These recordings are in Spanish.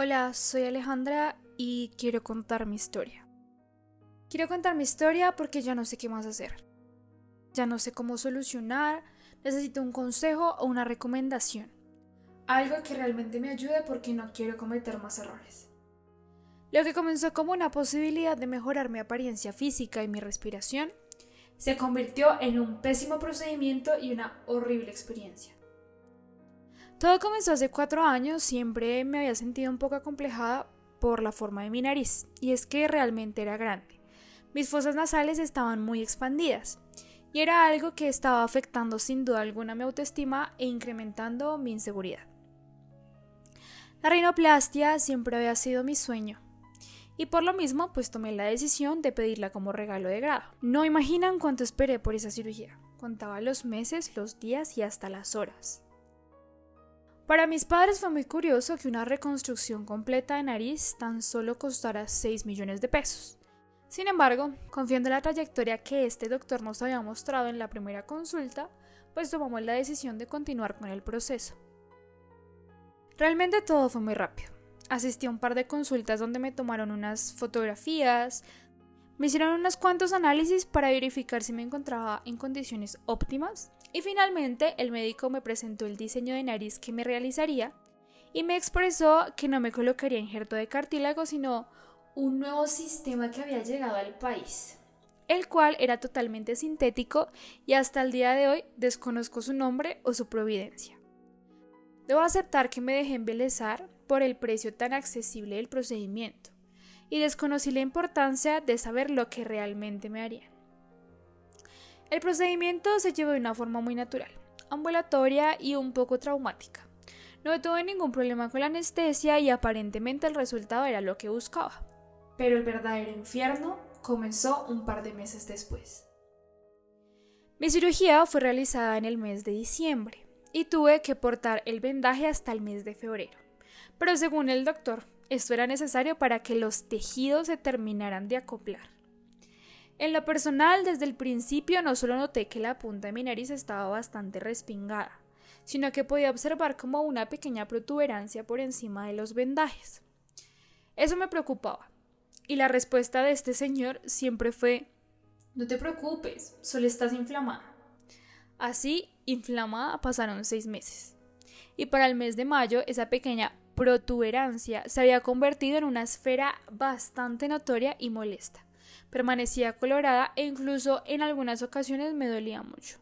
Hola, soy Alejandra y quiero contar mi historia. Quiero contar mi historia porque ya no sé qué más hacer. Ya no sé cómo solucionar, necesito un consejo o una recomendación. Algo que realmente me ayude porque no quiero cometer más errores. Lo que comenzó como una posibilidad de mejorar mi apariencia física y mi respiración, se convirtió en un pésimo procedimiento y una horrible experiencia. Todo comenzó hace cuatro años, siempre me había sentido un poco acomplejada por la forma de mi nariz, y es que realmente era grande. Mis fosas nasales estaban muy expandidas, y era algo que estaba afectando sin duda alguna mi autoestima e incrementando mi inseguridad. La rinoplastia siempre había sido mi sueño, y por lo mismo pues tomé la decisión de pedirla como regalo de grado. No imaginan cuánto esperé por esa cirugía. Contaba los meses, los días y hasta las horas. Para mis padres fue muy curioso que una reconstrucción completa de nariz tan solo costara 6 millones de pesos. Sin embargo, confiando en la trayectoria que este doctor nos había mostrado en la primera consulta, pues tomamos la decisión de continuar con el proceso. Realmente todo fue muy rápido. Asistí a un par de consultas donde me tomaron unas fotografías, me hicieron unos cuantos análisis para verificar si me encontraba en condiciones óptimas y finalmente el médico me presentó el diseño de nariz que me realizaría y me expresó que no me colocaría injerto de cartílago sino un nuevo sistema que había llegado al país, el cual era totalmente sintético y hasta el día de hoy desconozco su nombre o su providencia. Debo aceptar que me dejé embelezar por el precio tan accesible del procedimiento y desconocí la importancia de saber lo que realmente me harían. El procedimiento se llevó de una forma muy natural, ambulatoria y un poco traumática. No tuve ningún problema con la anestesia y aparentemente el resultado era lo que buscaba. Pero el verdadero infierno comenzó un par de meses después. Mi cirugía fue realizada en el mes de diciembre y tuve que portar el vendaje hasta el mes de febrero. Pero según el doctor, esto era necesario para que los tejidos se terminaran de acoplar. En lo personal, desde el principio no solo noté que la punta de mi nariz estaba bastante respingada, sino que podía observar como una pequeña protuberancia por encima de los vendajes. Eso me preocupaba, y la respuesta de este señor siempre fue No te preocupes, solo estás inflamada. Así, inflamada, pasaron seis meses. Y para el mes de mayo, esa pequeña protuberancia se había convertido en una esfera bastante notoria y molesta. Permanecía colorada e incluso en algunas ocasiones me dolía mucho.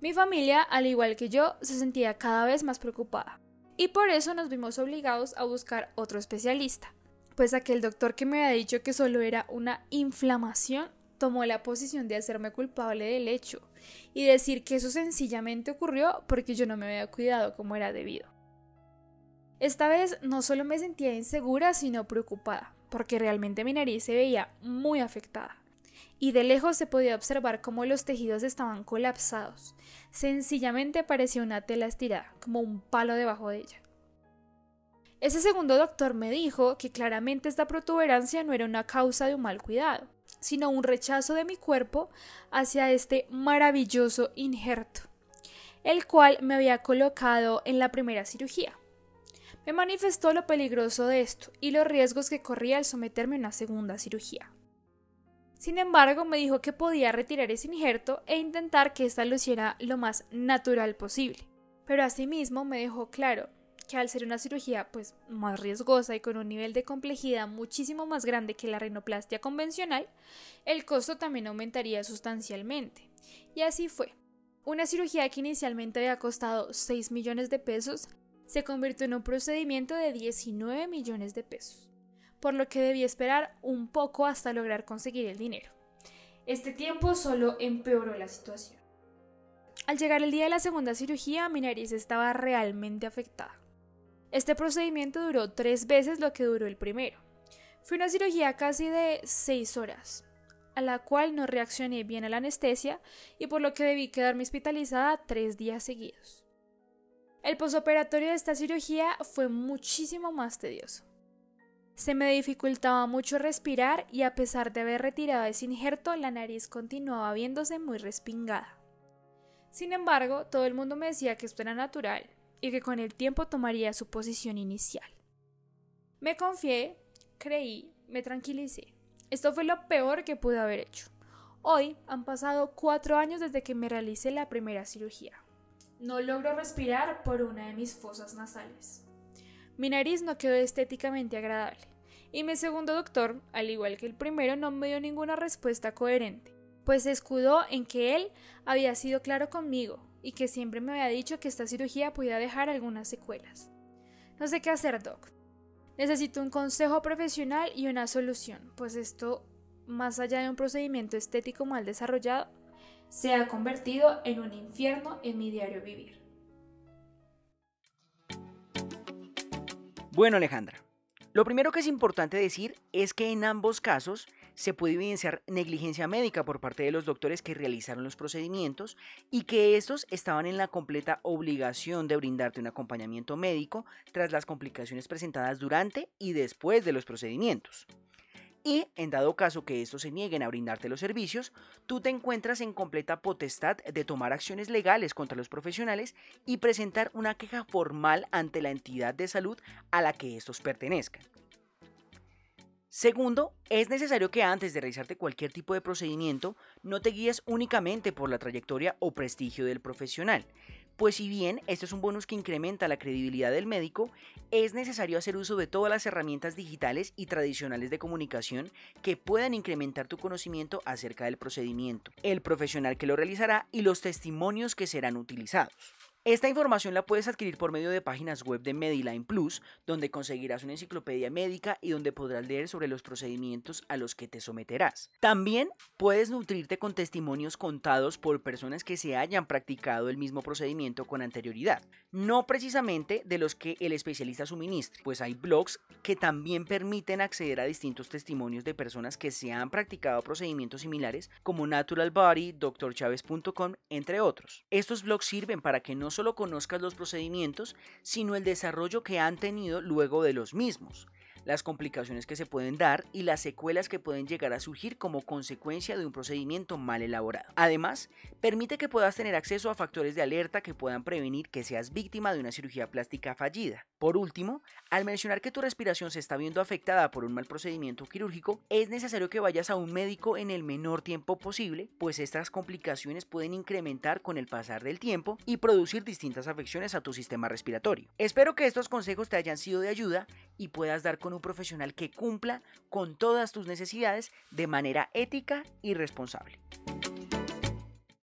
Mi familia, al igual que yo, se sentía cada vez más preocupada, y por eso nos vimos obligados a buscar otro especialista, pues aquel doctor que me había dicho que solo era una inflamación tomó la posición de hacerme culpable del hecho y decir que eso sencillamente ocurrió porque yo no me había cuidado como era debido. Esta vez no solo me sentía insegura, sino preocupada, porque realmente mi nariz se veía muy afectada. Y de lejos se podía observar cómo los tejidos estaban colapsados. Sencillamente parecía una tela estirada, como un palo debajo de ella. Ese segundo doctor me dijo que claramente esta protuberancia no era una causa de un mal cuidado, sino un rechazo de mi cuerpo hacia este maravilloso injerto, el cual me había colocado en la primera cirugía. Me manifestó lo peligroso de esto y los riesgos que corría al someterme a una segunda cirugía. Sin embargo, me dijo que podía retirar ese injerto e intentar que ésta luciera lo más natural posible. Pero asimismo me dejó claro que al ser una cirugía pues más riesgosa y con un nivel de complejidad muchísimo más grande que la rinoplastia convencional, el costo también aumentaría sustancialmente. Y así fue. Una cirugía que inicialmente había costado 6 millones de pesos se convirtió en un procedimiento de 19 millones de pesos, por lo que debí esperar un poco hasta lograr conseguir el dinero. Este tiempo solo empeoró la situación. Al llegar el día de la segunda cirugía, mi nariz estaba realmente afectada. Este procedimiento duró tres veces lo que duró el primero. Fue una cirugía casi de seis horas, a la cual no reaccioné bien a la anestesia y por lo que debí quedarme hospitalizada tres días seguidos. El posoperatorio de esta cirugía fue muchísimo más tedioso. Se me dificultaba mucho respirar y a pesar de haber retirado ese injerto, la nariz continuaba viéndose muy respingada. Sin embargo, todo el mundo me decía que esto era natural y que con el tiempo tomaría su posición inicial. Me confié, creí, me tranquilicé. Esto fue lo peor que pude haber hecho. Hoy han pasado cuatro años desde que me realicé la primera cirugía. No logro respirar por una de mis fosas nasales. Mi nariz no quedó estéticamente agradable. Y mi segundo doctor, al igual que el primero, no me dio ninguna respuesta coherente, pues se escudó en que él había sido claro conmigo y que siempre me había dicho que esta cirugía podía dejar algunas secuelas. No sé qué hacer, Doc. Necesito un consejo profesional y una solución, pues esto, más allá de un procedimiento estético mal desarrollado, se ha convertido en un infierno en mi diario vivir. Bueno, Alejandra, lo primero que es importante decir es que en ambos casos se puede evidenciar negligencia médica por parte de los doctores que realizaron los procedimientos y que estos estaban en la completa obligación de brindarte un acompañamiento médico tras las complicaciones presentadas durante y después de los procedimientos. Y, en dado caso que estos se nieguen a brindarte los servicios, tú te encuentras en completa potestad de tomar acciones legales contra los profesionales y presentar una queja formal ante la entidad de salud a la que estos pertenezcan. Segundo, es necesario que antes de realizarte cualquier tipo de procedimiento no te guíes únicamente por la trayectoria o prestigio del profesional, pues si bien esto es un bonus que incrementa la credibilidad del médico, es necesario hacer uso de todas las herramientas digitales y tradicionales de comunicación que puedan incrementar tu conocimiento acerca del procedimiento, el profesional que lo realizará y los testimonios que serán utilizados. Esta información la puedes adquirir por medio de páginas web de Mediline Plus, donde conseguirás una enciclopedia médica y donde podrás leer sobre los procedimientos a los que te someterás. También puedes nutrirte con testimonios contados por personas que se hayan practicado el mismo procedimiento con anterioridad, no precisamente de los que el especialista suministre, pues hay blogs que también permiten acceder a distintos testimonios de personas que se han practicado procedimientos similares como Natural Body, drchaves.com, entre otros. Estos blogs sirven para que solo conozcas los procedimientos, sino el desarrollo que han tenido luego de los mismos las complicaciones que se pueden dar y las secuelas que pueden llegar a surgir como consecuencia de un procedimiento mal elaborado. Además, permite que puedas tener acceso a factores de alerta que puedan prevenir que seas víctima de una cirugía plástica fallida. Por último, al mencionar que tu respiración se está viendo afectada por un mal procedimiento quirúrgico, es necesario que vayas a un médico en el menor tiempo posible, pues estas complicaciones pueden incrementar con el pasar del tiempo y producir distintas afecciones a tu sistema respiratorio. Espero que estos consejos te hayan sido de ayuda y puedas dar con un profesional que cumpla con todas tus necesidades de manera ética y responsable.